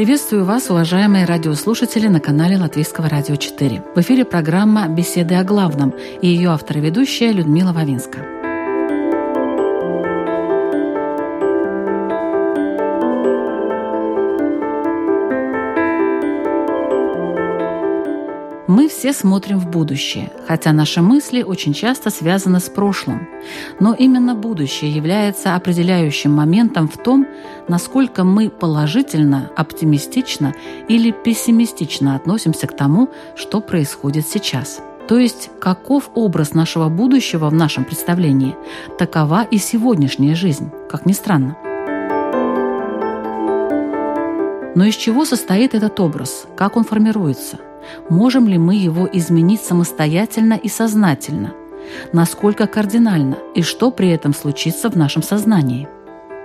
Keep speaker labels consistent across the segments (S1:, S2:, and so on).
S1: Приветствую вас, уважаемые радиослушатели на канале Латвийского радио 4. В эфире программа «Беседы о главном» и ее автор и ведущая Людмила Вавинска. Все смотрим в будущее, хотя наши мысли очень часто связаны с прошлым. Но именно будущее является определяющим моментом в том, насколько мы положительно, оптимистично или пессимистично относимся к тому, что происходит сейчас. То есть, каков образ нашего будущего в нашем представлении, такова и сегодняшняя жизнь, как ни странно. Но из чего состоит этот образ? Как он формируется – Можем ли мы его изменить самостоятельно и сознательно? Насколько кардинально и что при этом случится в нашем сознании?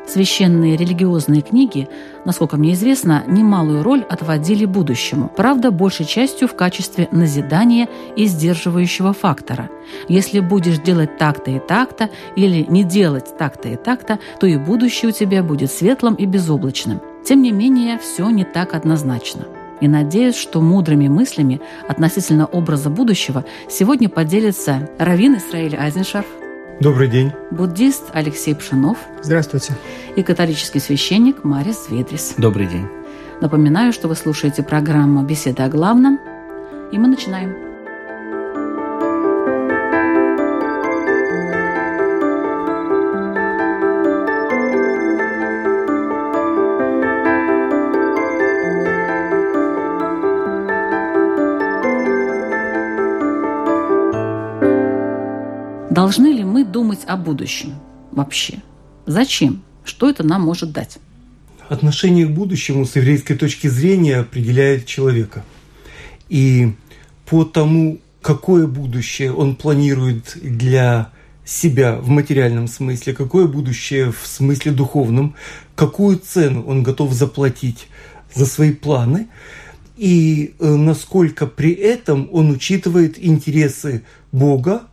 S1: Священные религиозные книги, насколько мне известно, немалую роль отводили будущему, правда, большей частью в качестве назидания и сдерживающего фактора. Если будешь делать так-то и так-то, или не делать так-то и так-то, то и будущее у тебя будет светлым и безоблачным. Тем не менее, все не так однозначно и надеюсь, что мудрыми мыслями относительно образа будущего сегодня поделится Равин Исраиль Айзеншарф,
S2: Добрый день.
S1: Буддист Алексей Пшенов.
S3: Здравствуйте.
S1: И католический священник Марис Ведрис.
S4: Добрый день.
S1: Напоминаю, что вы слушаете программу «Беседа о главном», и мы начинаем. Должны ли мы думать о будущем вообще? Зачем? Что это нам может дать?
S2: Отношение к будущему с еврейской точки зрения определяет человека. И по тому, какое будущее он планирует для себя в материальном смысле, какое будущее в смысле духовном, какую цену он готов заплатить за свои планы, и э, насколько при этом он учитывает интересы Бога,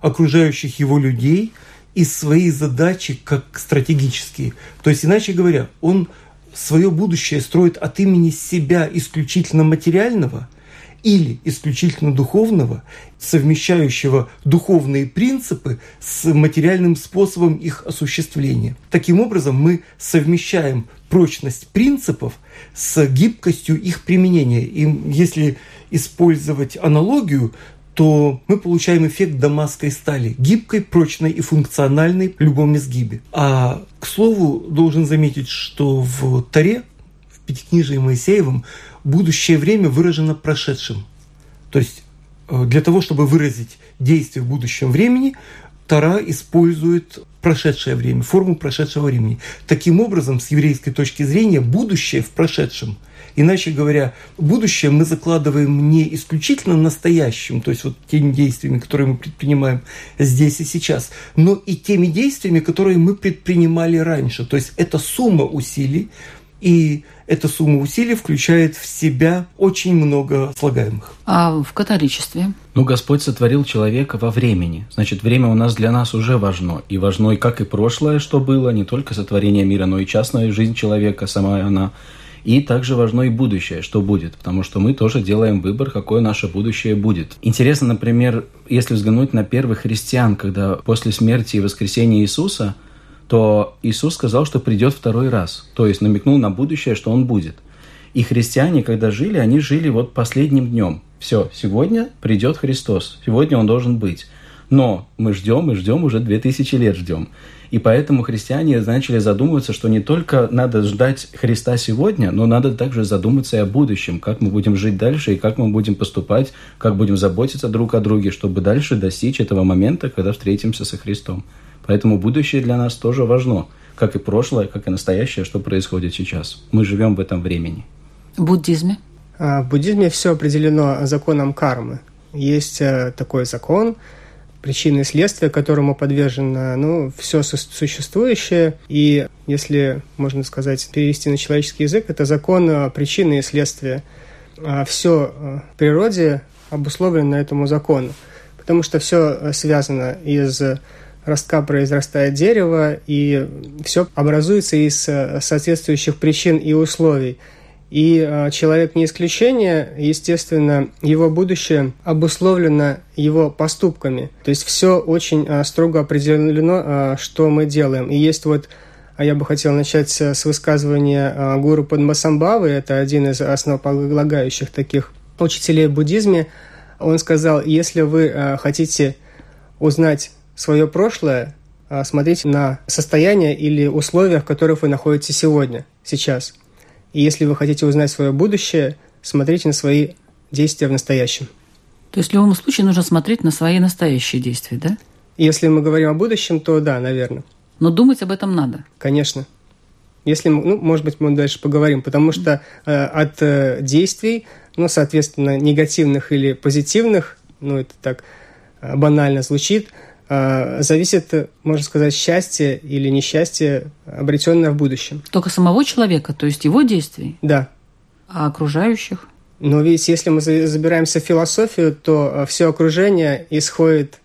S2: окружающих его людей и свои задачи как стратегические. То есть, иначе говоря, он свое будущее строит от имени себя исключительно материального или исключительно духовного, совмещающего духовные принципы с материальным способом их осуществления. Таким образом, мы совмещаем прочность принципов с гибкостью их применения. И если использовать аналогию, то мы получаем эффект дамасской стали, гибкой, прочной и функциональной в любом изгибе. А, к слову, должен заметить, что в Таре, в Пятикнижии Моисеевом, будущее время выражено прошедшим. То есть э, для того, чтобы выразить действие в будущем времени, Тара использует прошедшее время, форму прошедшего времени. Таким образом, с еврейской точки зрения, будущее в прошедшем – Иначе говоря, будущее мы закладываем не исключительно настоящим, то есть вот теми действиями, которые мы предпринимаем здесь и сейчас, но и теми действиями, которые мы предпринимали раньше. То есть это сумма усилий, и эта сумма усилий включает в себя очень много слагаемых.
S1: А в католичестве?
S4: Ну, Господь сотворил человека во времени. Значит, время у нас для нас уже важно. И важно, и как и прошлое, что было, не только сотворение мира, но и частная жизнь человека, сама она и также важно и будущее, что будет, потому что мы тоже делаем выбор, какое наше будущее будет. Интересно, например, если взглянуть на первых христиан, когда после смерти и воскресения Иисуса, то Иисус сказал, что придет второй раз, то есть намекнул на будущее, что Он будет. И христиане, когда жили, они жили вот последним днем. Все, сегодня придет Христос, сегодня Он должен быть. Но мы ждем и ждем, уже 2000 лет ждем. И поэтому христиане начали задумываться, что не только надо ждать Христа сегодня, но надо также задуматься и о будущем, как мы будем жить дальше и как мы будем поступать, как будем заботиться друг о друге, чтобы дальше достичь этого момента, когда встретимся со Христом. Поэтому будущее для нас тоже важно, как и прошлое, как и настоящее, что происходит сейчас. Мы живем в этом времени.
S1: В буддизме?
S3: А, в буддизме все определено законом кармы. Есть э, такой закон, причины и следствия, которому подвержено ну, все существующее. И если, можно сказать, перевести на человеческий язык, это закон э, причины и следствия. А все э, в природе обусловлено этому закону, потому что все связано из ростка произрастает дерево, и все образуется из соответствующих причин и условий. И э, человек не исключение, естественно, его будущее обусловлено его поступками. То есть все очень э, строго определено, э, что мы делаем. И есть вот, а я бы хотел начать с высказывания гуру Падмасамбавы, это один из основополагающих таких учителей в буддизме. Он сказал, если вы хотите узнать свое прошлое, смотрите на состояние или условия, в которых вы находитесь сегодня, сейчас – и если вы хотите узнать свое будущее, смотрите на свои действия в настоящем.
S1: То есть в любом случае нужно смотреть на свои настоящие действия, да?
S3: Если мы говорим о будущем, то да, наверное.
S1: Но думать об этом надо.
S3: Конечно. Если, ну, может быть, мы дальше поговорим, потому что э, от э, действий, ну, соответственно, негативных или позитивных, ну, это так э, банально звучит, зависит, можно сказать, счастье или несчастье, обретенное в будущем.
S1: Только самого человека, то есть его действий?
S3: Да.
S1: А окружающих?
S3: Но ведь если мы забираемся в философию, то а, все окружение исходит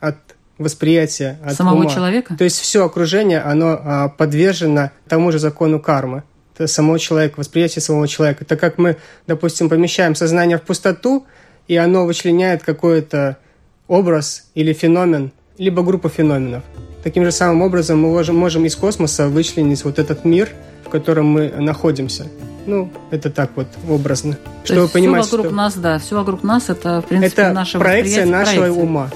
S3: от восприятия, от
S1: самого
S3: ума.
S1: человека.
S3: То есть все окружение, оно а, подвержено тому же закону кармы. Самого человека, восприятие самого человека. Так как мы, допустим, помещаем сознание в пустоту, и оно вычленяет какое-то образ или феномен, либо группа феноменов. Таким же самым образом мы можем, из космоса вычленить вот этот мир, в котором мы находимся. Ну, это так вот образно.
S1: То чтобы понимать, все вокруг что... нас, да, все вокруг нас это, в принципе,
S3: это
S1: наше
S3: проекция нашего проекция. ума.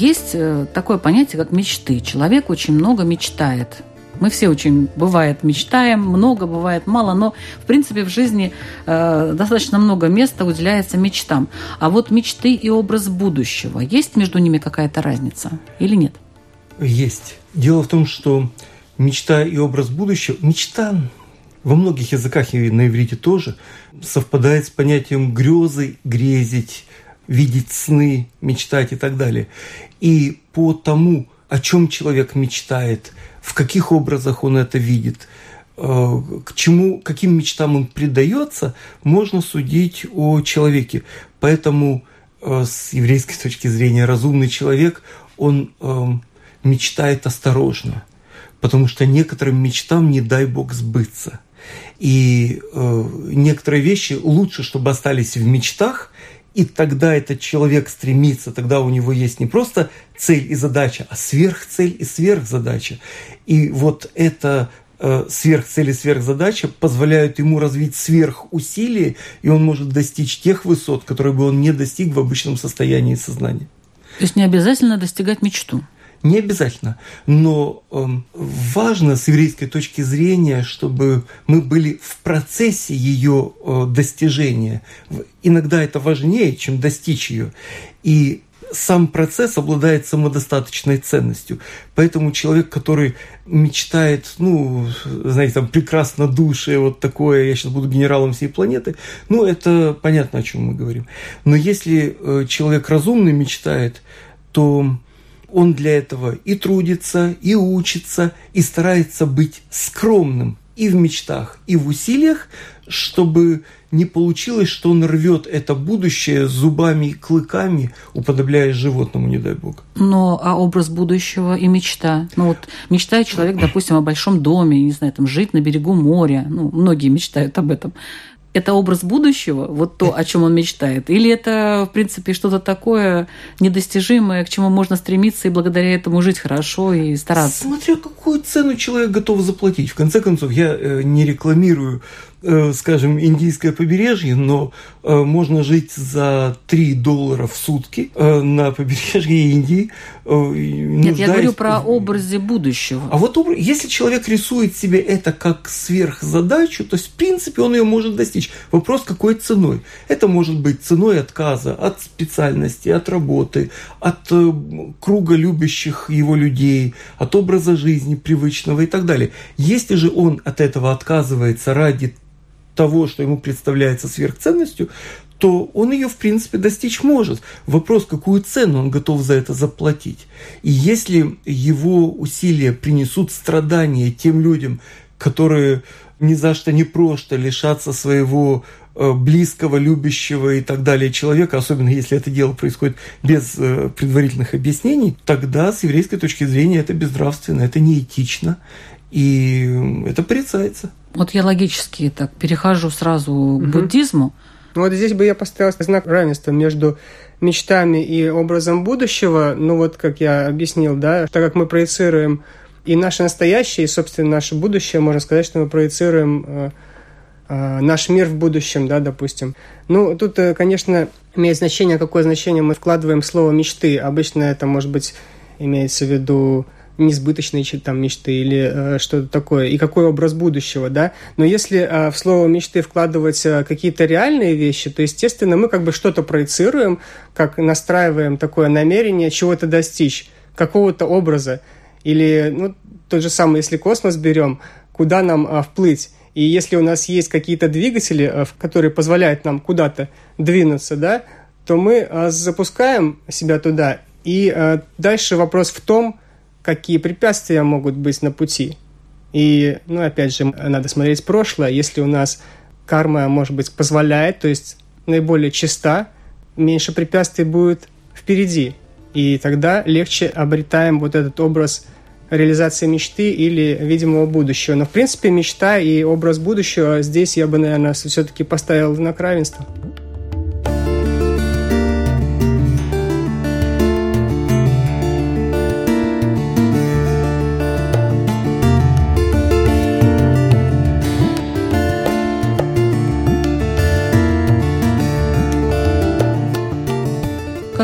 S1: Есть э, такое понятие, как мечты. Человек очень много мечтает. Мы все очень, бывает, мечтаем, много, бывает мало, но, в принципе, в жизни э, достаточно много места уделяется мечтам. А вот мечты и образ будущего, есть между ними какая-то разница или нет?
S2: Есть. Дело в том, что мечта и образ будущего, мечта во многих языках и на иврите тоже совпадает с понятием грезы, грезить, видеть сны, мечтать и так далее. И по тому, о чем человек мечтает, в каких образах он это видит, э, к чему, каким мечтам он предается, можно судить о человеке. Поэтому э, с еврейской точки зрения разумный человек, он э, мечтает осторожно, потому что некоторым мечтам не дай бог сбыться. И некоторые вещи лучше, чтобы остались в мечтах, и тогда этот человек стремится, тогда у него есть не просто цель и задача, а сверхцель и сверхзадача. И вот это э, сверхцель и сверхзадача позволяют ему развить сверхусилие, и он может достичь тех высот, которые бы он не достиг в обычном состоянии сознания.
S1: То есть не обязательно достигать мечту.
S2: Не обязательно, но э, важно с еврейской точки зрения, чтобы мы были в процессе ее э, достижения. Иногда это важнее, чем достичь ее. И сам процесс обладает самодостаточной ценностью. Поэтому человек, который мечтает, ну, знаете, там, прекрасно душе, вот такое, я сейчас буду генералом всей планеты, ну, это понятно, о чем мы говорим. Но если э, человек разумный мечтает, то он для этого и трудится, и учится, и старается быть скромным и в мечтах, и в усилиях, чтобы не получилось, что он рвет это будущее зубами и клыками, уподобляясь животному, не дай бог.
S1: Но а образ будущего и мечта? Ну вот мечтает человек, допустим, о большом доме, не знаю, там жить на берегу моря. Ну, многие мечтают об этом. Это образ будущего, вот то, о чем он мечтает? Или это, в принципе, что-то такое недостижимое, к чему можно стремиться и благодаря этому жить хорошо и стараться?
S2: Смотря какую цену человек готов заплатить. В конце концов, я э, не рекламирую скажем, индийское побережье, но э, можно жить за 3 доллара в сутки э, на побережье Индии.
S1: Нет, я говорю про образе будущего.
S2: А вот если человек рисует себе это как сверхзадачу, то, в принципе, он ее может достичь. Вопрос, какой ценой. Это может быть ценой отказа от специальности, от работы, от круга любящих его людей, от образа жизни привычного и так далее. Если же он от этого отказывается ради того, что ему представляется сверхценностью, то он ее, в принципе, достичь может. Вопрос, какую цену он готов за это заплатить. И если его усилия принесут страдания тем людям, которые ни за что не просто лишатся своего э, близкого, любящего и так далее человека, особенно если это дело происходит без э, предварительных объяснений, тогда с еврейской точки зрения это безнравственно, это неэтично, и это порицается.
S1: Вот я логически так перехожу сразу угу. к буддизму.
S3: Ну вот здесь бы я поставил знак равенства между мечтами и образом будущего. Ну вот, как я объяснил, да, так как мы проецируем и наше настоящее, и, собственно, наше будущее, можно сказать, что мы проецируем э, э, наш мир в будущем, да, допустим. Ну, тут, э, конечно, имеет значение, какое значение мы вкладываем в слово «мечты». Обычно это, может быть, имеется в виду несбыточные там мечты или э, что-то такое, и какой образ будущего, да. Но если э, в слово мечты вкладывать э, какие-то реальные вещи, то, естественно, мы как бы что-то проецируем, как настраиваем такое намерение чего-то достичь, какого-то образа. Или, ну, тот же самый, если космос берем, куда нам э, вплыть. И если у нас есть какие-то двигатели, э, которые позволяют нам куда-то двинуться, да, то мы э, запускаем себя туда. И э, дальше вопрос в том, какие препятствия могут быть на пути. И, ну, опять же, надо смотреть прошлое. Если у нас карма, может быть, позволяет, то есть наиболее чиста, меньше препятствий будет впереди. И тогда легче обретаем вот этот образ реализации мечты или видимого будущего. Но, в принципе, мечта и образ будущего здесь я бы, наверное, все-таки поставил знак равенства.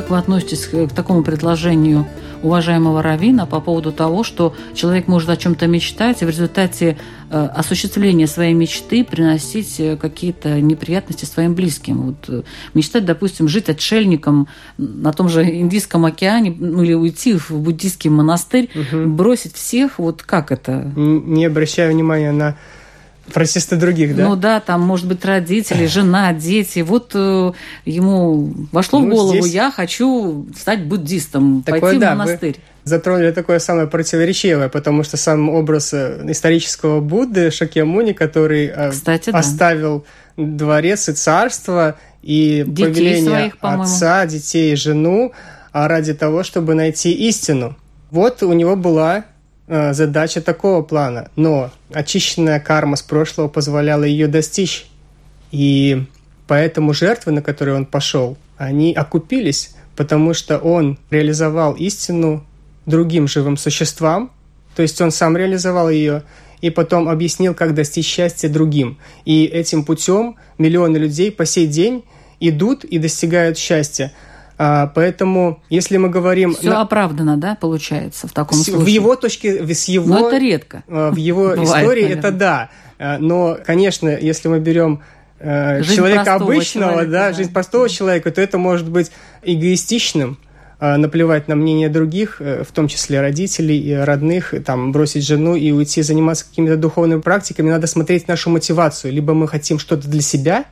S1: Как вы относитесь к такому предложению уважаемого Равина по поводу того, что человек может о чем-то мечтать, и в результате э, осуществления своей мечты приносить э, какие-то неприятности своим близким. Вот, э, мечтать, допустим, жить отшельником на том же Индийском океане, ну или уйти в буддийский монастырь, угу. бросить всех, вот как это?
S3: Не обращая внимания на Протесты других, да?
S1: Ну да, там, может быть, родители, жена, дети. Вот э, ему вошло ну, в голову, здесь... я хочу стать буддистом, такое, пойти да, в монастырь.
S3: Затронули такое самое противоречивое, потому что сам образ э, исторического Будды Шакьямуни, который э, Кстати, оставил да. дворец и царство, и детей повеление своих, отца, детей и жену, а ради того, чтобы найти истину. Вот у него была задача такого плана, но очищенная карма с прошлого позволяла ее достичь. И поэтому жертвы, на которые он пошел, они окупились, потому что он реализовал истину другим живым существам, то есть он сам реализовал ее, и потом объяснил, как достичь счастья другим. И этим путем миллионы людей по сей день идут и достигают счастья. А, поэтому, если мы говорим...
S1: Все на... оправдано, да, получается, в таком
S3: с,
S1: случае?
S3: В его точке... С его,
S1: Но это редко.
S3: А, в его Бывает, истории наверное. это да. А, но, конечно, если мы берем жизнь человека обычного, человека, да, да, жизнь простого человека, то это может быть эгоистичным, наплевать на мнение других, э, в том числе родителей и родных, там, бросить жену и уйти заниматься какими-то духовными практиками, надо смотреть нашу мотивацию. Либо мы хотим что-то для себя,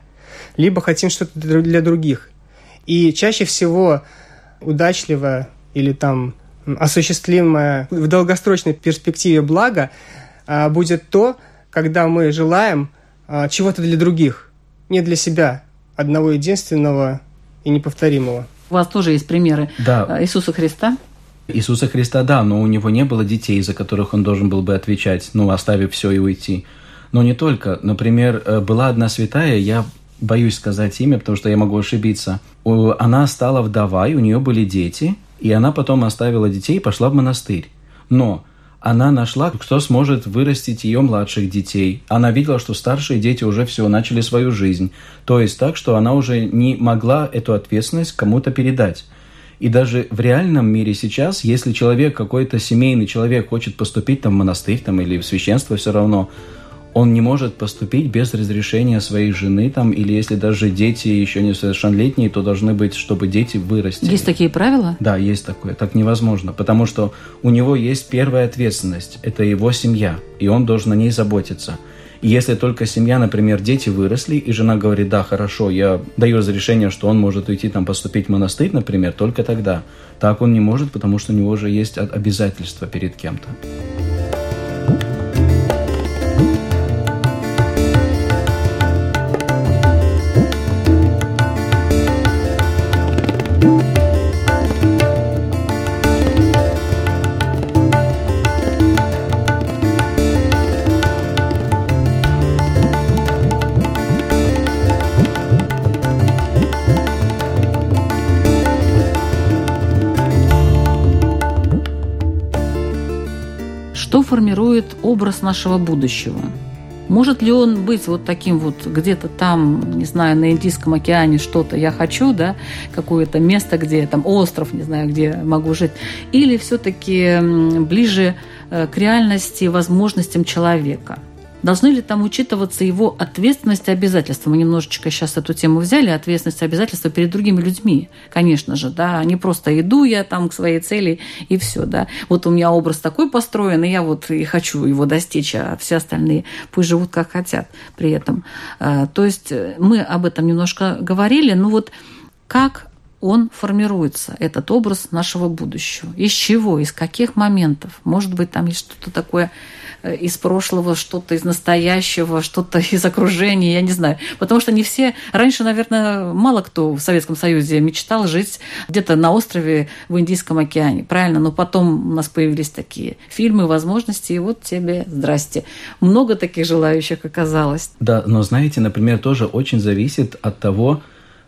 S3: либо хотим что-то для других. И чаще всего удачливое или там осуществимое в долгосрочной перспективе благо а, будет то, когда мы желаем а, чего-то для других, не для себя, одного единственного и неповторимого.
S1: У вас тоже есть примеры
S4: да.
S1: А, Иисуса Христа?
S4: Иисуса Христа, да, но у него не было детей, за которых он должен был бы отвечать, ну, оставив все и уйти. Но не только. Например, э, была одна святая, я боюсь сказать имя, потому что я могу ошибиться. Она стала вдовой, у нее были дети, и она потом оставила детей и пошла в монастырь. Но она нашла, кто сможет вырастить ее младших детей. Она видела, что старшие дети уже все, начали свою жизнь. То есть так, что она уже не могла эту ответственность кому-то передать. И даже в реальном мире сейчас, если человек, какой-то семейный человек хочет поступить там в монастырь там, или в священство все равно, он не может поступить без разрешения своей жены, там, или если даже дети еще не совершеннолетние, то должны быть, чтобы дети вырастили.
S1: Есть такие правила?
S4: Да, есть такое. Так невозможно, потому что у него есть первая ответственность, это его семья, и он должен о ней заботиться. И если только семья, например, дети выросли, и жена говорит, да, хорошо, я даю разрешение, что он может уйти там поступить в монастырь, например, только тогда. Так он не может, потому что у него уже есть обязательства перед кем-то.
S1: Образ нашего будущего. Может ли он быть вот таким вот где-то там, не знаю, на Индийском океане что-то я хочу, да, какое-то место, где там остров, не знаю, где могу жить, или все-таки ближе э, к реальности, возможностям человека – Должны ли там учитываться его ответственность и обязательства? Мы немножечко сейчас эту тему взяли, ответственность и обязательства перед другими людьми, конечно же, да, не просто иду я там к своей цели и все, да. Вот у меня образ такой построен, и я вот и хочу его достичь, а все остальные пусть живут как хотят при этом. А, то есть э, мы об этом немножко говорили, но вот как он формируется, этот образ нашего будущего. Из чего, из каких моментов? Может быть, там есть что-то такое из прошлого, что-то из настоящего, что-то из окружения, я не знаю. Потому что не все... Раньше, наверное, мало кто в Советском Союзе мечтал жить где-то на острове в Индийском океане, правильно? Но потом у нас появились такие фильмы, возможности, и вот тебе здрасте. Много таких желающих оказалось.
S4: Да, но знаете, например, тоже очень зависит от того,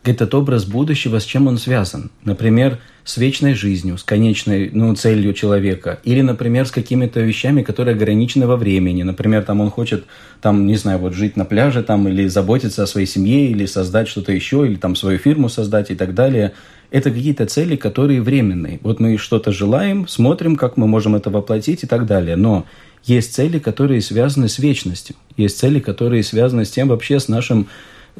S4: этот образ будущего, с чем он связан. Например, с вечной жизнью, с конечной ну, целью человека. Или, например, с какими-то вещами, которые ограничены во времени. Например, там он хочет, там, не знаю, вот жить на пляже, там, или заботиться о своей семье, или создать что-то еще, или там свою фирму создать и так далее. Это какие-то цели, которые временные. Вот мы что-то желаем, смотрим, как мы можем это воплотить и так далее. Но есть цели, которые связаны с вечностью. Есть цели, которые связаны с тем вообще, с нашим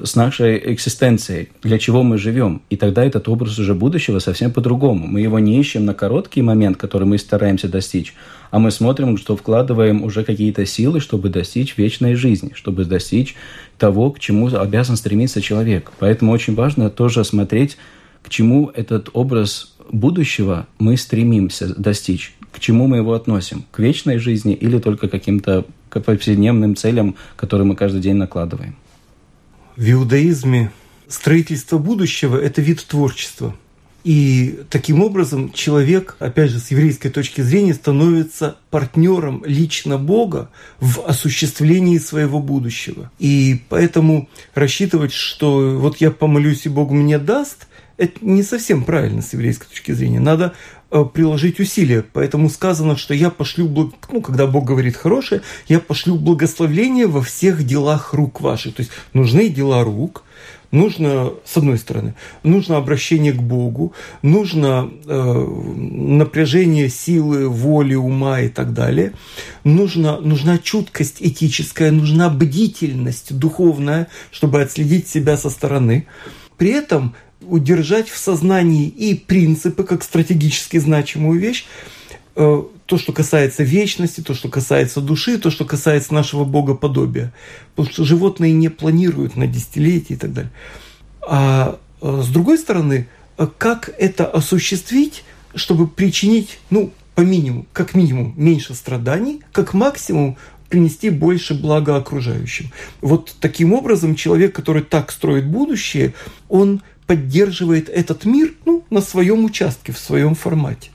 S4: с нашей экзистенцией, для чего мы живем. И тогда этот образ уже будущего совсем по-другому. Мы его не ищем на короткий момент, который мы стараемся достичь, а мы смотрим, что вкладываем уже какие-то силы, чтобы достичь вечной жизни, чтобы достичь того, к чему обязан стремиться человек. Поэтому очень важно тоже смотреть, к чему этот образ будущего мы стремимся достичь, к чему мы его относим, к вечной жизни или только каким-то повседневным целям, которые мы каждый день накладываем.
S2: В иудаизме строительство будущего – это вид творчества. И таким образом человек, опять же, с еврейской точки зрения, становится партнером лично Бога в осуществлении своего будущего. И поэтому рассчитывать, что вот я помолюсь и Бог мне даст, это не совсем правильно с еврейской точки зрения. Надо Э, приложить усилия. Поэтому сказано, что я пошлю, ну, когда Бог говорит хорошее, я пошлю благословление во всех делах рук ваших. То есть нужны дела рук, нужно, с одной стороны, нужно обращение к Богу, нужно э, напряжение силы, воли, ума и так далее, нужно, нужна чуткость этическая, нужна бдительность духовная, чтобы отследить себя со стороны. При этом удержать в сознании и принципы как стратегически значимую вещь, э, то, что касается вечности, то, что касается души, то, что касается нашего богоподобия. Потому что животные не планируют на десятилетия и так далее. А э, с другой стороны, э, как это осуществить, чтобы причинить, ну, по минимуму, как минимум, меньше страданий, как максимум принести больше блага окружающим. Вот таким образом человек, который так строит будущее, он поддерживает этот мир ну, на своем участке, в своем формате.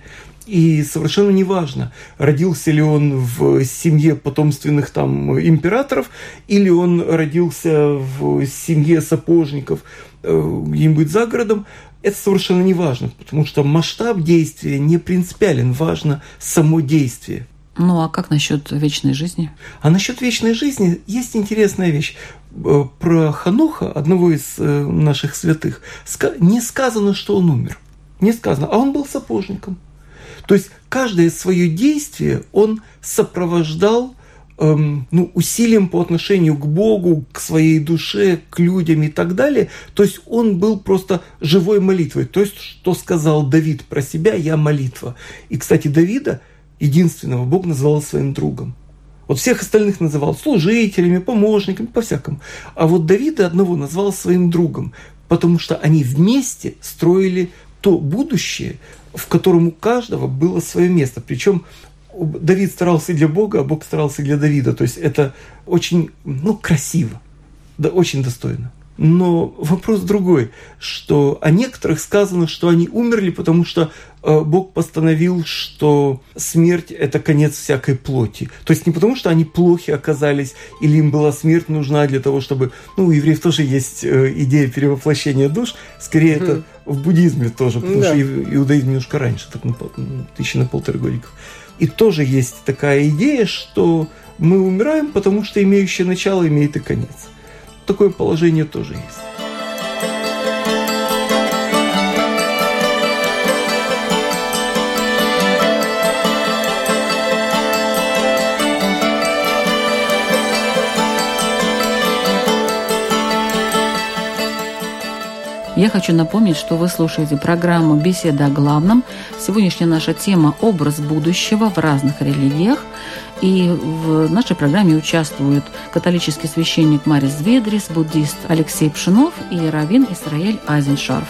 S2: И совершенно неважно, родился ли он в семье потомственных там императоров, или он родился в семье сапожников э, где-нибудь за городом, это совершенно не важно, потому что масштаб действия не принципиален, важно само действие.
S1: Ну а как насчет вечной жизни?
S2: А насчет вечной жизни есть интересная вещь. Э, про Ханоха, одного из э, наших святых, не сказано, что он умер. Не сказано, а он был сапожником. То есть каждое свое действие он сопровождал эм, ну, усилием по отношению к Богу, к своей душе, к людям и так далее. То есть он был просто живой молитвой. То есть, что сказал Давид про себя, я молитва. И, кстати, Давида – единственного Бог называл своим другом. Вот всех остальных называл служителями, помощниками, по-всякому. А вот Давида одного назвал своим другом, потому что они вместе строили то будущее, в котором у каждого было свое место. Причем Давид старался для Бога, а Бог старался для Давида. То есть это очень ну, красиво, да, очень достойно. Но вопрос другой, что о некоторых сказано, что они умерли, потому что Бог постановил, что смерть – это конец всякой плоти. То есть не потому, что они плохи оказались, или им была смерть нужна для того, чтобы… Ну, у евреев тоже есть э, идея перевоплощения душ, скорее mm. это в буддизме тоже, потому да. что иудаизм немножко раньше, так на, тысячи на полторы годиков. И тоже есть такая идея, что мы умираем, потому что имеющее начало имеет и конец такое положение тоже есть.
S1: Я хочу напомнить, что вы слушаете программу «Беседа о главном». Сегодняшняя наша тема – образ будущего в разных религиях. И в нашей программе участвуют католический священник Марис Ведрис, буддист Алексей Пшинов и раввин Исраэль Айзеншарф.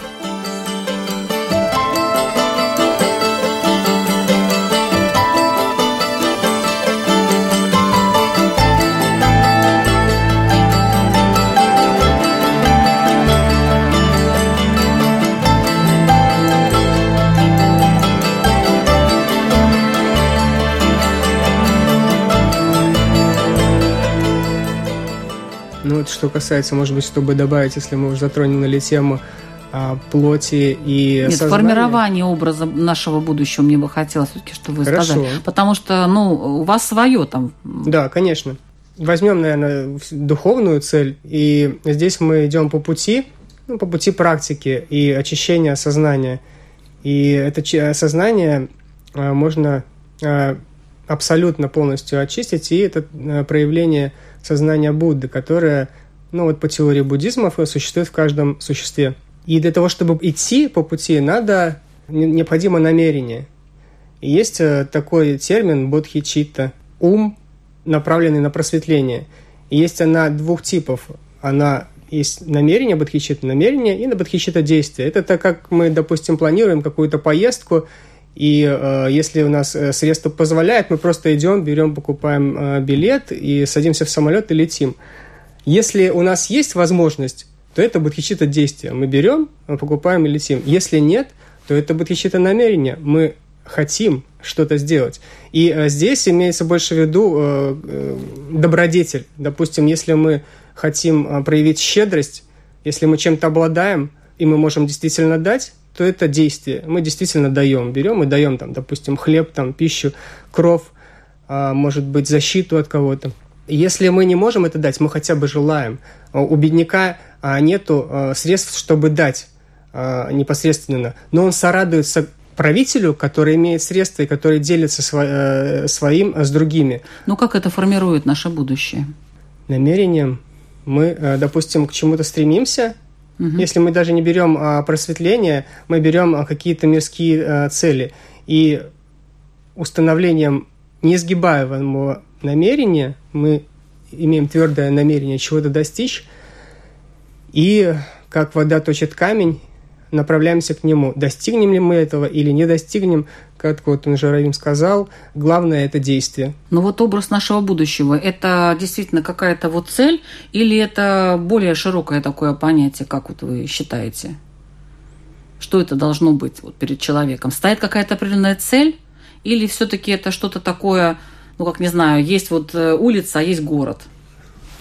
S3: Что касается, может быть, чтобы добавить, если мы уже затронули тему а, плоти и
S1: Нет,
S3: сознания.
S1: формирование образа нашего будущего мне бы хотелось все-таки, чтобы вы
S3: Хорошо.
S1: сказали. Потому что, ну, у вас свое там.
S3: Да, конечно. Возьмем, наверное, духовную цель, и здесь мы идем по пути, ну, по пути практики и очищения сознания. И это сознание а, можно а, абсолютно полностью очистить, и это проявление сознания Будды, которое ну вот по теории буддизма, существует в каждом существе. И для того, чтобы идти по пути, надо необходимо намерение. И есть э, такой термин бодхичитта – ум, направленный на просветление. И есть она двух типов. Она есть намерение бодхичитта, намерение и на бодхичитта действие. Это так, как мы, допустим, планируем какую-то поездку, и э, если у нас э, средства позволяют, мы просто идем, берем, покупаем э, билет и садимся в самолет и летим. Если у нас есть возможность, то это будет действие. Мы берем, мы покупаем и летим. Если нет, то это будет намерение. Мы хотим что-то сделать. И э, здесь имеется больше в виду э, э, добродетель. Допустим, если мы хотим проявить щедрость, если мы чем-то обладаем, и мы можем действительно дать, то это действие. Мы действительно даем. Берем и даем, там, допустим, хлеб, там, пищу, кров, э, может быть, защиту от кого-то. Если мы не можем это дать, мы хотя бы желаем. У бедняка а, нету а, средств, чтобы дать а, непосредственно, но он сорадуется правителю, который имеет средства и который делится э, своим с другими.
S1: Ну как это формирует наше будущее?
S3: Намерением мы, э, допустим, к чему-то стремимся. Угу. Если мы даже не берем просветление, мы берем какие-то мирские э, цели. И установлением неизгибаемого намерения, мы имеем твердое намерение чего-то достичь, и как вода точит камень, направляемся к нему. Достигнем ли мы этого или не достигнем, как вот он Жаровим сказал, главное – это действие.
S1: Но вот образ нашего будущего – это действительно какая-то вот цель или это более широкое такое понятие, как вот вы считаете? Что это должно быть вот перед человеком? Стоит какая-то определенная цель – Или все-таки это что-то такое, ну, как не знаю, есть вот э, улица, а есть город?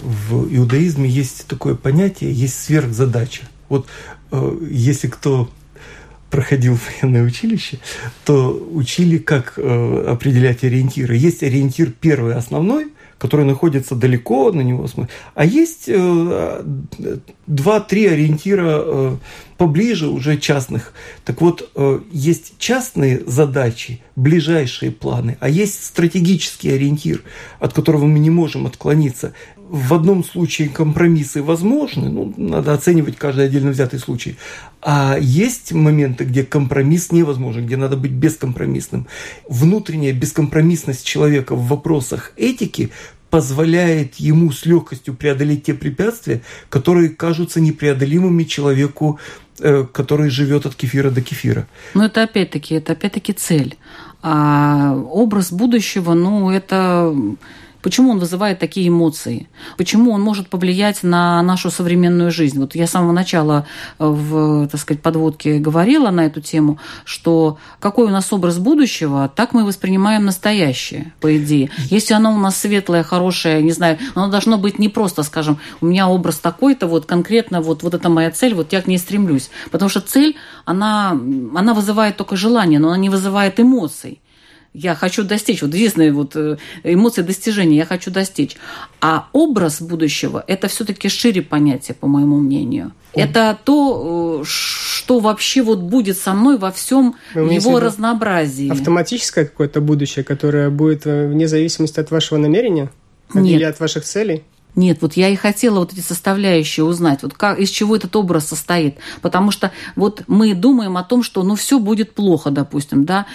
S2: В иудаизме есть такое понятие, есть сверхзадача. Вот э, если кто проходил военное училище, то учили, как э, определять ориентиры. Есть ориентир первый, основной, который находится далеко, на него. А есть э, два-три ориентира э, поближе, уже частных. Так вот, э, есть частные задачи, ближайшие планы, а есть стратегический ориентир, от которого мы не можем отклониться в одном случае компромиссы возможны, ну, надо оценивать каждый отдельно взятый случай. А есть моменты, где компромисс невозможен, где надо быть бескомпромиссным. Внутренняя бескомпромиссность человека в вопросах этики позволяет ему с легкостью преодолеть те препятствия, которые кажутся непреодолимыми человеку, э, который живет от кефира до кефира.
S1: Но это опять-таки, это опять-таки цель. А образ будущего, ну, это Почему он вызывает такие эмоции? Почему он может повлиять на нашу современную жизнь? Вот я с самого начала э, в, так сказать, подводке говорила на эту тему, что какой у нас образ будущего, так мы воспринимаем настоящее, по идее. Если оно у нас светлое, хорошее, не знаю, оно должно быть не просто, скажем, у меня образ такой-то, вот конкретно вот, вот это моя цель, вот я к ней стремлюсь. Потому что цель, она, она вызывает только желание, но она не вызывает эмоций я хочу достичь, вот единственные вот э, эмоции достижения, я хочу достичь. А образ будущего – это все-таки шире понятие, по моему мнению. Он... Это то, э, что вообще вот будет со мной во всем его разнообразии.
S3: Автоматическое какое-то будущее, которое будет э, вне зависимости от вашего намерения? Нет. Или от ваших целей?
S1: Нет, вот я и хотела вот эти составляющие узнать, вот как, из чего этот образ состоит. Потому что вот мы думаем о том, что ну все будет плохо, допустим, да,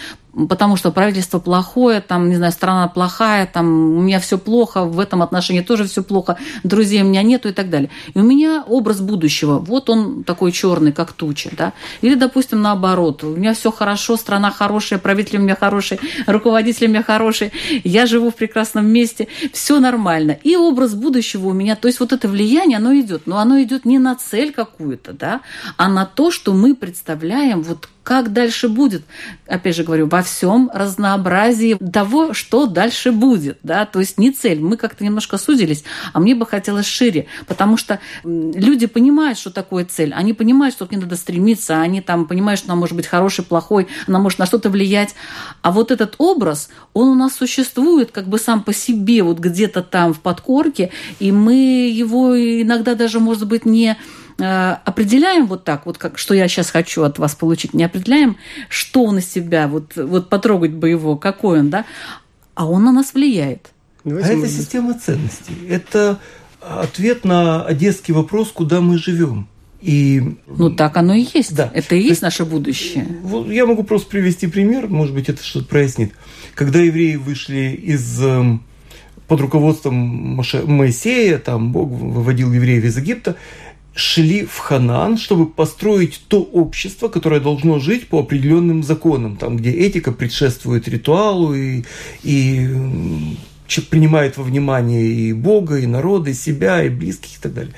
S1: потому что правительство плохое, там, не знаю, страна плохая, там, у меня все плохо, в этом отношении тоже все плохо, друзей у меня нету и так далее. И у меня образ будущего, вот он такой черный, как туча, да. Или, допустим, наоборот, у меня все хорошо, страна хорошая, правитель у меня хороший, руководитель у меня хороший, я живу в прекрасном месте, все нормально. И образ будущего у меня, то есть вот это влияние, оно идет, но оно идет не на цель какую-то, да, а на то, что мы представляем, вот как дальше будет. Опять же говорю, во всем разнообразии того, что дальше будет. Да? То есть не цель. Мы как-то немножко сузились, а мне бы хотелось шире, потому что люди понимают, что такое цель. Они понимают, что к ней надо стремиться, они там понимают, что она может быть хорошей, плохой, она может на что-то влиять. А вот этот образ, он у нас существует как бы сам по себе, вот где-то там в подкорке, и мы его иногда даже, может быть, не определяем вот так, вот как, что я сейчас хочу от вас получить, не определяем, что он из себя, вот, вот потрогать бы его, какой он, да, а он на нас влияет.
S2: Давайте а это система ценностей. Это ответ на одесский вопрос, куда мы живем. И...
S1: Ну, так оно и есть. Да. Это и есть, есть наше будущее.
S2: Вот я могу просто привести пример, может быть, это что-то прояснит. Когда евреи вышли из эм, под руководством Моисея, там Бог выводил евреев из Египта, шли в Ханан, чтобы построить то общество, которое должно жить по определенным законам, там, где этика предшествует ритуалу и, и принимает во внимание и Бога, и народа, и себя, и близких, и так далее.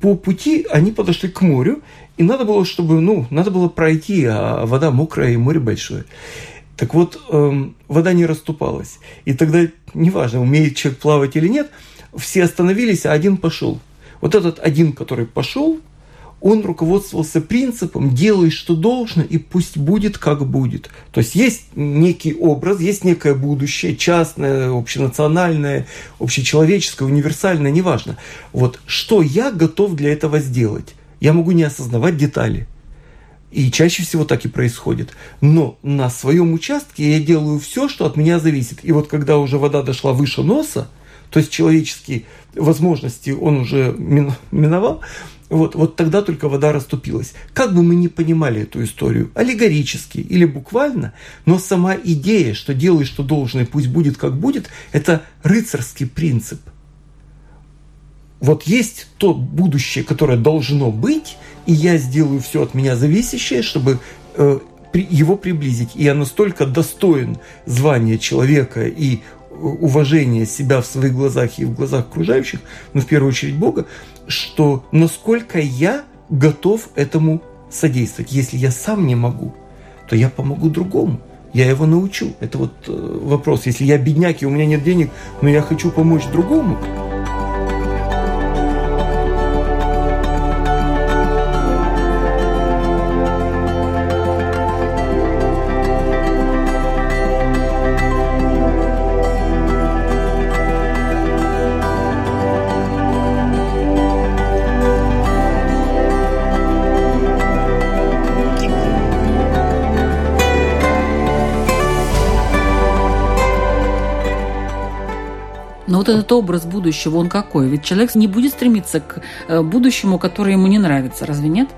S2: По пути они подошли к морю, и надо было, чтобы, ну, надо было пройти, а вода мокрая и море большое. Так вот, эм, вода не расступалась. И тогда, неважно, умеет человек плавать или нет, все остановились, а один пошел – вот этот один, который пошел, он руководствовался принципом «делай, что должно, и пусть будет, как будет». То есть есть некий образ, есть некое будущее, частное, общенациональное, общечеловеческое, универсальное, неважно. Вот что я готов для этого сделать? Я могу не осознавать детали. И чаще всего так и происходит. Но на своем участке я делаю все, что от меня зависит. И вот когда уже вода дошла выше носа, то есть человеческие возможности он уже миновал, вот, вот тогда только вода расступилась. Как бы мы ни понимали эту историю, аллегорически или буквально, но сама идея, что делай, что должно, и пусть будет, как будет, это рыцарский принцип. Вот есть то будущее, которое должно быть, и я сделаю все от меня зависящее, чтобы э, его приблизить. И я настолько достоин звания человека и уважение себя в своих глазах и в глазах окружающих, но в первую очередь Бога, что насколько я готов этому содействовать. Если я сам не могу, то я помогу другому. я его научу. Это вот э, вопрос. Если я бедняк и у меня нет денег, но я хочу помочь другому,
S1: вот этот образ будущего, он какой? Ведь человек не будет стремиться к э, будущему, которое ему не нравится, разве нет?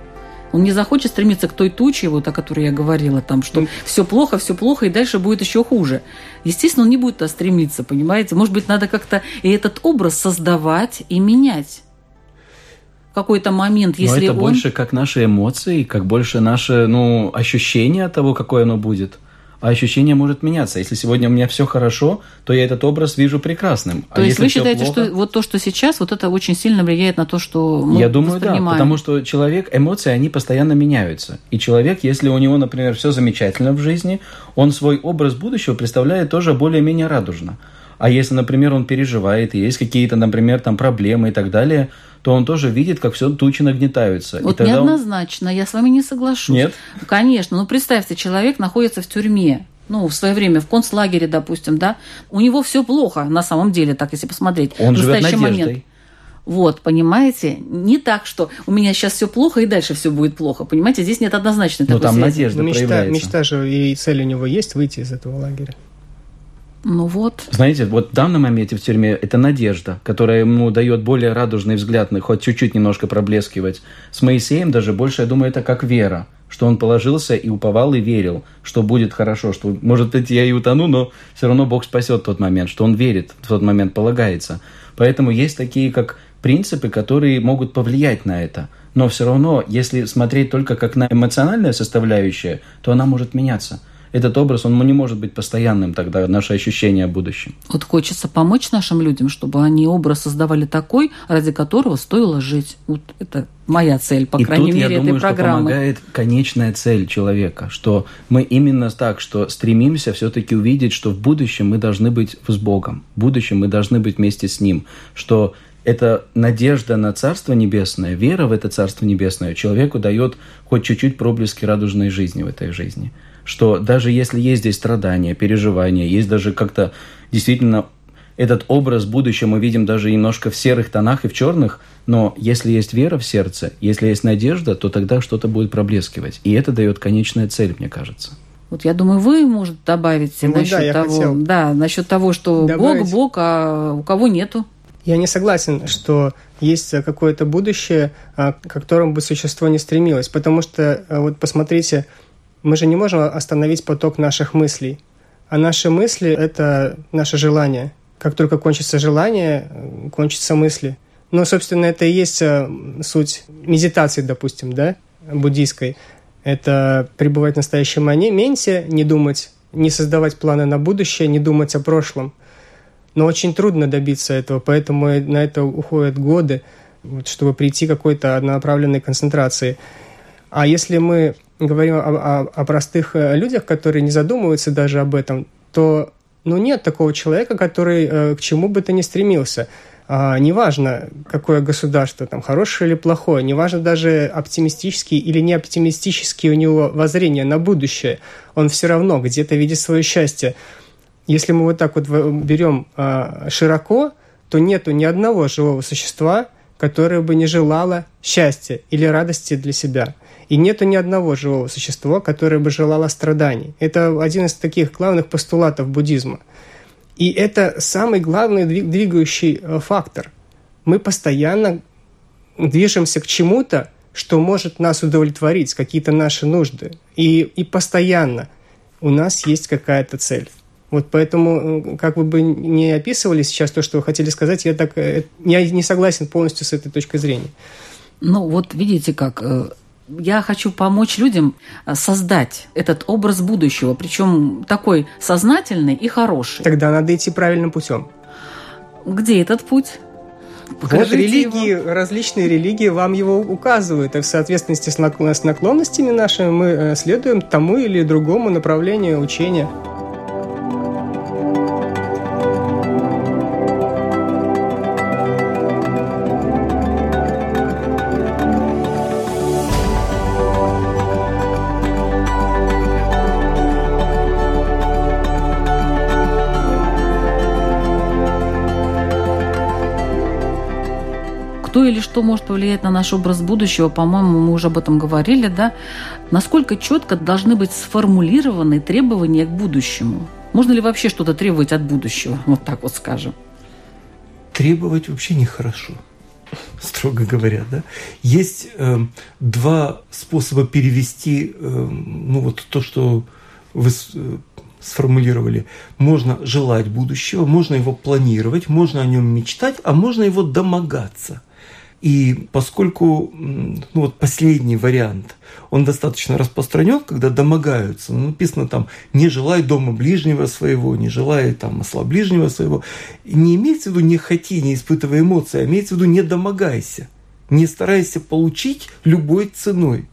S1: Он не захочет стремиться к той туче, вот о которой я говорила, там, что mm. все плохо, все плохо, и дальше будет еще хуже. Естественно, он не будет туда стремиться, понимаете? Может быть, надо как-то и этот образ создавать и менять какой-то момент, если
S4: Но это
S1: он...
S4: больше как наши эмоции, как больше наше ну, ощущение того, какое оно будет а ощущение может меняться. Если сегодня у меня все хорошо, то я этот образ вижу прекрасным.
S1: То
S4: а
S1: есть вы считаете,
S4: плохо,
S1: что вот то, что сейчас, вот это очень сильно влияет на то, что мы
S4: Я думаю, да, потому что человек, эмоции, они постоянно меняются. И человек, если у него, например, все замечательно в жизни, он свой образ будущего представляет тоже более-менее радужно. А если, например, он переживает, и есть какие-то, например, там проблемы и так далее, то он тоже видит, как все тучи нагнетаются.
S1: Вот неоднозначно, он... я с вами не соглашусь.
S4: Нет?
S1: Конечно, ну представьте, человек находится в тюрьме, ну, в свое время в концлагере, допустим, да, у него все плохо, на самом деле, так если посмотреть.
S4: Он в живет надеждой. момент.
S1: Вот, понимаете? Не так, что у меня сейчас все плохо и дальше все будет плохо. Понимаете, здесь нет однозначной
S4: Но
S1: такой
S4: там
S1: связи.
S4: надежда
S3: мечта,
S4: проявляется.
S3: мечта же и цель у него есть выйти из этого лагеря.
S1: Ну вот.
S4: Знаете, вот в данном моменте в тюрьме это надежда, которая ему дает более радужный взгляд, хоть чуть-чуть немножко проблескивать. С Моисеем даже больше, я думаю, это как вера, что он положился и уповал и верил, что будет хорошо, что, может быть, я и утону, но все равно Бог спасет тот момент, что он верит в тот момент, полагается. Поэтому есть такие, как принципы, которые могут повлиять на это. Но все равно, если смотреть только как на эмоциональное составляющее, то она может меняться – этот образ, он не может быть постоянным тогда, наше ощущение о будущем.
S1: Вот хочется помочь нашим людям, чтобы они образ создавали такой, ради которого стоило жить. Вот это моя цель, по
S4: и
S1: крайней
S4: тут,
S1: мере,
S4: я
S1: этой
S4: думаю,
S1: программы.
S4: Что помогает конечная цель человека, что мы именно так, что стремимся все-таки увидеть, что в будущем мы должны быть с Богом, в будущем мы должны быть вместе с Ним, что эта надежда на Царство Небесное, вера в это Царство Небесное человеку дает хоть чуть-чуть проблески радужной жизни в этой жизни что даже если есть здесь страдания, переживания, есть даже как-то действительно этот образ будущего мы видим даже немножко в серых тонах и в черных, но если есть вера в сердце, если есть надежда, то тогда что-то будет проблескивать. И это дает конечная цель, мне кажется.
S1: Вот я думаю, вы, может, добавить ну, насчет
S3: да,
S1: того, да, насчет того, что добавить. Бог, Бог, а у кого нету.
S3: Я не согласен, что есть какое-то будущее, а, к которому бы существо не стремилось, потому что а, вот посмотрите, мы же не можем остановить поток наших мыслей. А наши мысли – это наше желание. Как только кончится желание, кончатся мысли. Ну, собственно, это и есть э, суть медитации, допустим, да, буддийской. Это пребывать в настоящем моменте, не думать, не создавать планы на будущее, не думать о прошлом. Но очень трудно добиться этого, поэтому на это уходят годы, чтобы прийти к какой-то однонаправленной концентрации. А если мы говорим о, о, о простых э, людях, которые не задумываются даже об этом, то ну, нет такого человека, который э, к чему бы то ни стремился. А, неважно, какое государство, там, хорошее или плохое, неважно даже оптимистический или не оптимистический у него воззрение на будущее, он все равно где-то видит свое счастье. Если мы вот так вот берем а, широко, то нету ни одного живого существа, которое бы не желало счастья или радости для себя – и нету ни одного живого существа, которое бы желало страданий. Это один из таких главных постулатов буддизма. И это самый главный двигающий э, фактор. Мы постоянно движемся к чему-то, что может нас удовлетворить, какие-то наши нужды. И, и постоянно у нас есть какая-то цель. Вот поэтому, э, как вы бы не описывали сейчас то, что вы хотели сказать, я так я э, не согласен полностью с этой точкой зрения.
S1: Ну, вот видите как, я хочу помочь людям э, создать этот образ будущего, причем такой сознательный и хороший.
S3: Тогда надо идти правильным путем.
S1: Где этот путь?
S3: Вот религии, его. различные религии вам его указывают, и в соответствии с наклонностями нашими мы э, следуем тому или другому направлению учения.
S1: Кто или что может повлиять на наш образ будущего, по-моему, мы уже об этом говорили, да? Насколько четко должны быть сформулированы требования к будущему? Можно ли вообще что-то требовать от будущего? Вот так вот скажем.
S2: Требовать вообще нехорошо строго говоря, да, есть э, два способа перевести, э, ну вот то, что вы э, сформулировали. Можно желать будущего, можно его планировать, можно о нем мечтать, а можно его домогаться. И поскольку ну, вот последний вариант, он достаточно распространен, когда домогаются, ну, написано там «не желай дома ближнего своего», «не желай там осла ближнего своего», не имеется в виду «не хоти», не испытывая эмоции, а имеется в виду «не домогайся», не старайся получить любой ценой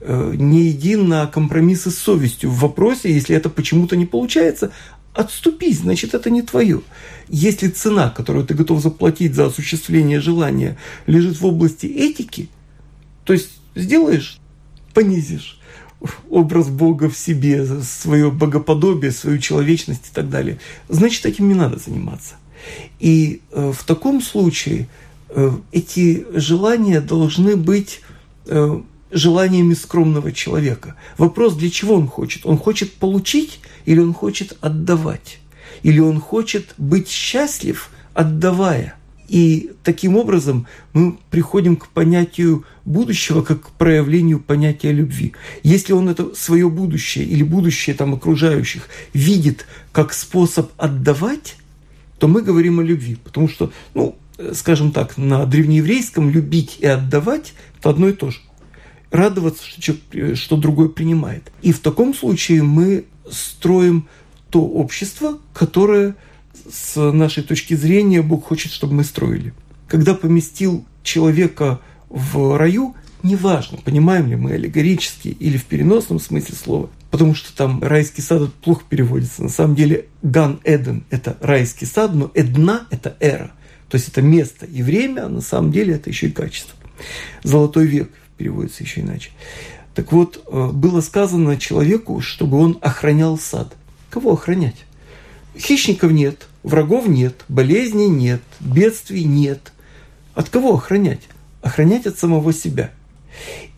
S2: э, не иди на компромиссы с совестью в вопросе, если это почему-то не получается, отступись, значит, это не твое. Если цена, которую ты готов заплатить за осуществление желания, лежит в области этики, то есть сделаешь, понизишь образ Бога в себе, свое богоподобие, свою человечность и так далее, значит, этим не надо заниматься. И э, в таком случае э, эти желания должны быть э, желаниями скромного человека. Вопрос, для чего он хочет? Он хочет получить или он хочет отдавать? Или он хочет быть счастлив, отдавая? И таким образом мы приходим к понятию будущего как к проявлению понятия любви. Если он это свое будущее или будущее там окружающих видит как способ отдавать, то мы говорим о любви. Потому что, ну, скажем так, на древнееврейском любить и отдавать – это одно и то же радоваться, что, что другой принимает. И в таком случае мы строим то общество, которое с нашей точки зрения Бог хочет, чтобы мы строили. Когда поместил человека в раю, неважно, понимаем ли мы аллегорически или в переносном смысле слова, потому что там райский сад плохо переводится. На самом деле Ган Эден – это райский сад, но Эдна – это эра. То есть это место и время, а на самом деле это еще и качество. Золотой век переводится еще иначе. Так вот, э, было сказано человеку, чтобы он охранял сад. Кого охранять? Хищников нет, врагов нет, болезней нет, бедствий нет. От кого охранять? Охранять от самого себя.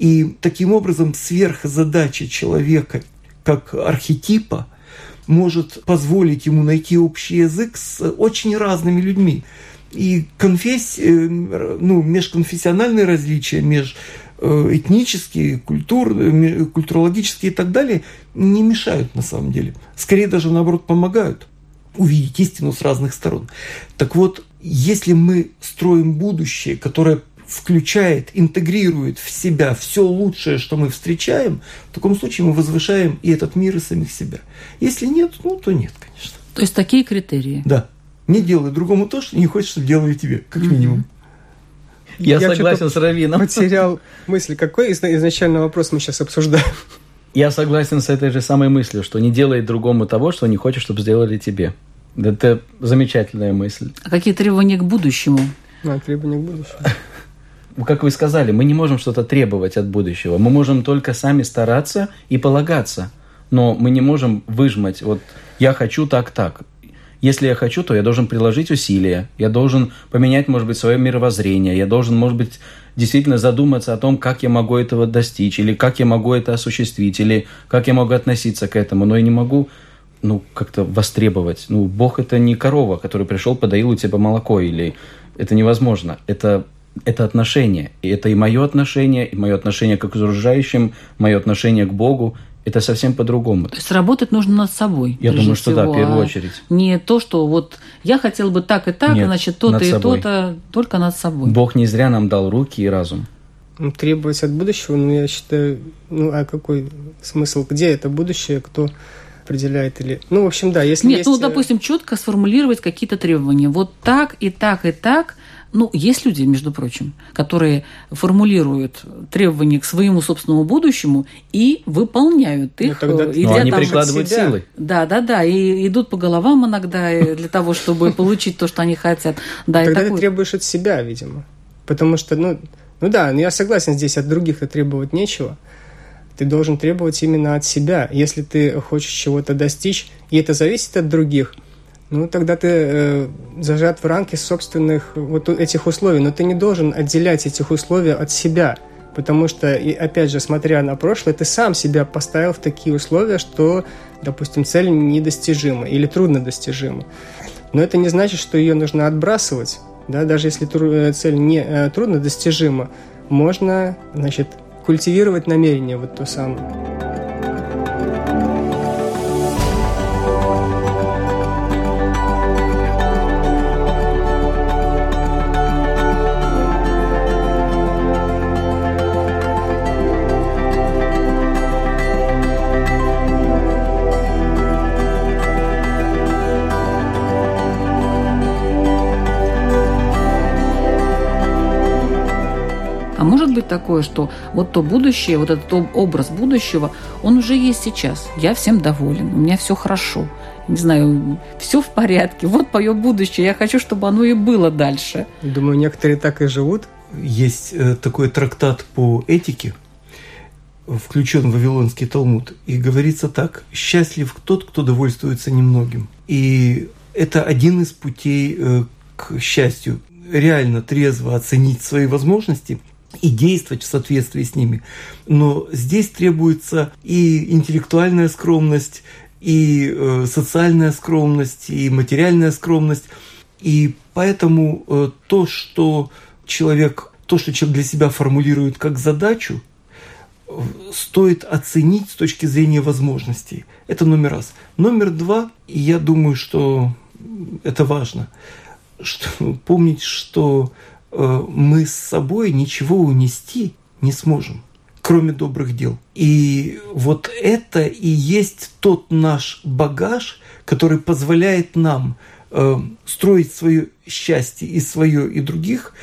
S2: И таким образом сверхзадача человека как архетипа может позволить ему найти общий язык с очень разными людьми. И конфессии, э, ну, межконфессиональные различия, между Э, этнические, культур, культурологические и так далее не мешают на самом деле. Скорее даже наоборот помогают увидеть истину с разных сторон. Так вот, если мы строим будущее, которое включает, интегрирует в себя все лучшее, что мы встречаем, в таком случае мы возвышаем и этот мир, и самих себя. Если нет, ну то нет, конечно.
S1: То есть такие критерии?
S2: Да. Не делай другому то, что не хочешь, чтобы делали тебе, как минимум. Mm-hmm.
S4: Я, я согласен с Равином.
S3: Потерял мысль. Какой изначально вопрос мы сейчас обсуждаем?
S4: Я согласен с этой же самой мыслью, что не делай другому того, что не хочешь, чтобы сделали тебе. Это замечательная мысль.
S1: А какие требования к будущему?
S3: А, требования к будущему.
S4: Как вы сказали, мы не можем что-то требовать от будущего. Мы можем только сами стараться и полагаться. Но мы не можем выжмать, вот я хочу так-так. Если я хочу, то я должен приложить усилия, я должен поменять, может быть, свое мировоззрение, я должен, может быть, действительно задуматься о том, как я могу этого достичь, или как я могу это осуществить, или как я могу относиться к этому, но я не могу ну, как-то востребовать. Ну, Бог это не корова, который пришел, подоил у тебя молоко, или это невозможно. Это, это отношение. И это и мое отношение, и мое отношение к окружающим, мое отношение к Богу это совсем по-другому.
S1: То есть работать нужно над собой.
S4: Я думаю, что всего, да, в первую а очередь.
S1: Не то, что вот я хотел бы так и так, Нет, значит, то-то и то-то, только над собой.
S4: Бог не зря нам дал руки и разум.
S3: Ну, требовать от будущего, ну, я считаю, ну, а какой смысл? Где это будущее, кто определяет или... Ну, в общем, да, если
S1: Нет,
S3: есть...
S1: ну, допустим, четко сформулировать какие-то требования. Вот так и так и так Ну, есть люди, между прочим, которые формулируют требования к своему собственному будущему и выполняют
S3: Ну,
S1: их.
S3: тогда-
S1: э,
S3: Но
S1: идя
S4: Но они
S1: там-
S4: прикладывают
S3: себя.
S4: силы.
S1: Да, да, да, и идут по головам иногда э, для того, чтобы получить то, что они хотят. Да, и
S3: Тогда ты требуешь от себя, видимо. Потому что, ну, ну да, ну я согласен здесь, от других-то требовать нечего. Ты должен требовать именно от себя. Если ты хочешь чего-то достичь, и это зависит от других, ну тогда ты э, зажат в рамки собственных вот этих условий. Но ты не должен отделять этих условий от себя. Потому что, и опять же, смотря на прошлое, ты сам себя поставил в такие условия, что, допустим, цель недостижима или труднодостижима. Но это не значит, что ее нужно отбрасывать. Да? Даже если тру- э, цель не э, труднодостижима, можно значит, культивировать намерение вот то самое.
S1: Может быть такое, что вот то будущее, вот этот об- образ будущего, он уже есть сейчас. Я всем доволен, у меня все хорошо. Не знаю, все в порядке. Вот мое будущее. Я хочу, чтобы оно и было дальше.
S3: Думаю, некоторые так и живут.
S2: Есть э, такой трактат по этике, включен в Вавилонский Талмуд, и говорится так: счастлив тот, кто довольствуется немногим. И это один из путей э, к счастью. Реально трезво оценить свои возможности и действовать в соответствии с ними. Но здесь требуется и интеллектуальная скромность, и э, социальная скромность, и материальная скромность. И поэтому э, то, что человек, то, что человек для себя формулирует как задачу, э, стоит оценить с точки зрения возможностей. Это номер раз. Номер два, и я думаю, что это важно, что, помнить, что мы с собой ничего унести не сможем, кроме добрых дел. И вот это и есть тот наш багаж, который позволяет нам э, строить свое счастье и свое, и других,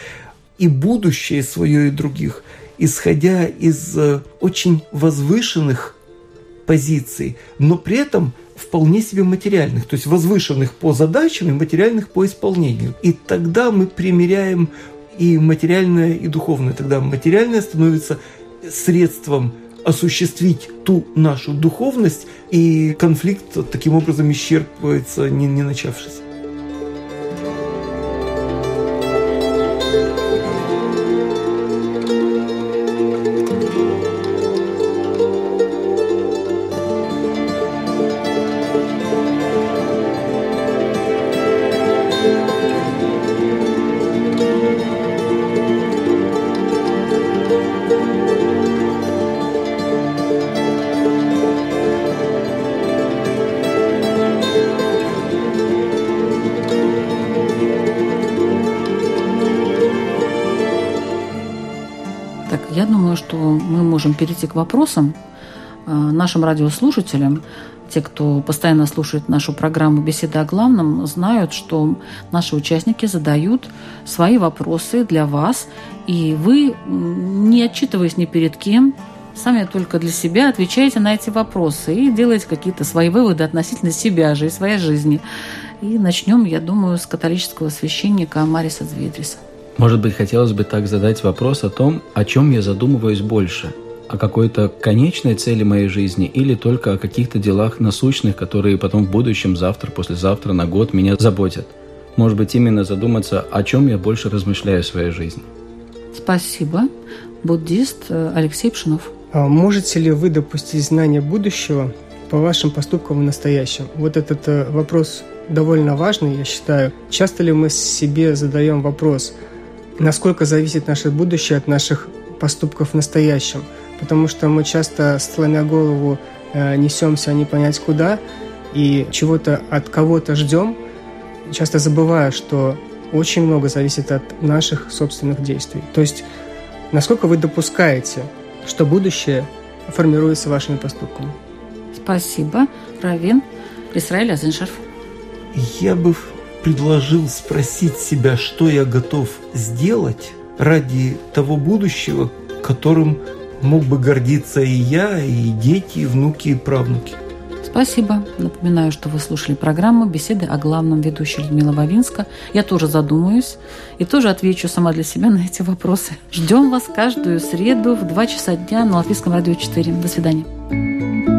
S2: и будущее свое и других, исходя из э, очень возвышенных позиций, но при этом вполне себе материальных, то есть возвышенных по задачам и материальных по исполнению. И тогда мы примеряем и материальное, и духовное. Тогда материальное становится средством осуществить ту нашу духовность, и конфликт таким образом исчерпывается, не, не начавшись.
S1: Я думаю, что мы можем перейти к вопросам э, нашим радиослушателям. Те, кто постоянно слушает нашу программу «Беседа о главном», знают, что наши участники задают свои вопросы для вас, и вы, не отчитываясь ни перед кем, сами только для себя отвечаете на эти вопросы и делаете какие-то свои выводы относительно себя же и своей жизни. И начнем, я думаю, с католического священника Мариса Дзведриса.
S4: Может быть, хотелось бы так задать вопрос о том, о чем я задумываюсь больше. О какой-то конечной цели моей жизни или только о каких-то делах насущных, которые потом в будущем, завтра, послезавтра, на год меня заботят. Может быть, именно задуматься, о чем я больше размышляю в своей жизни.
S1: Спасибо. Буддист э, Алексей Пшинов.
S3: А можете ли вы допустить знание будущего по вашим поступкам в настоящем? Вот этот э, вопрос довольно важный, я считаю. Часто ли мы себе задаем вопрос, насколько зависит наше будущее от наших поступков в настоящем? Потому что мы часто, сломя голову, э, несемся не понять куда и чего-то от кого-то ждем, часто забывая, что очень много зависит от наших собственных действий. То есть, насколько вы допускаете, что будущее формируется вашими поступками?
S1: Спасибо. Равин Исраиль Азеншерф.
S2: Я бы предложил спросить себя, что я готов сделать ради того будущего, которым мог бы гордиться и я, и дети, и внуки, и правнуки.
S1: Спасибо. Напоминаю, что вы слушали программу «Беседы о главном» ведущей Людмила Вавинска. Я тоже задумаюсь и тоже отвечу сама для себя на эти вопросы. Ждем вас каждую среду в 2 часа дня на Латвийском радио 4. До свидания.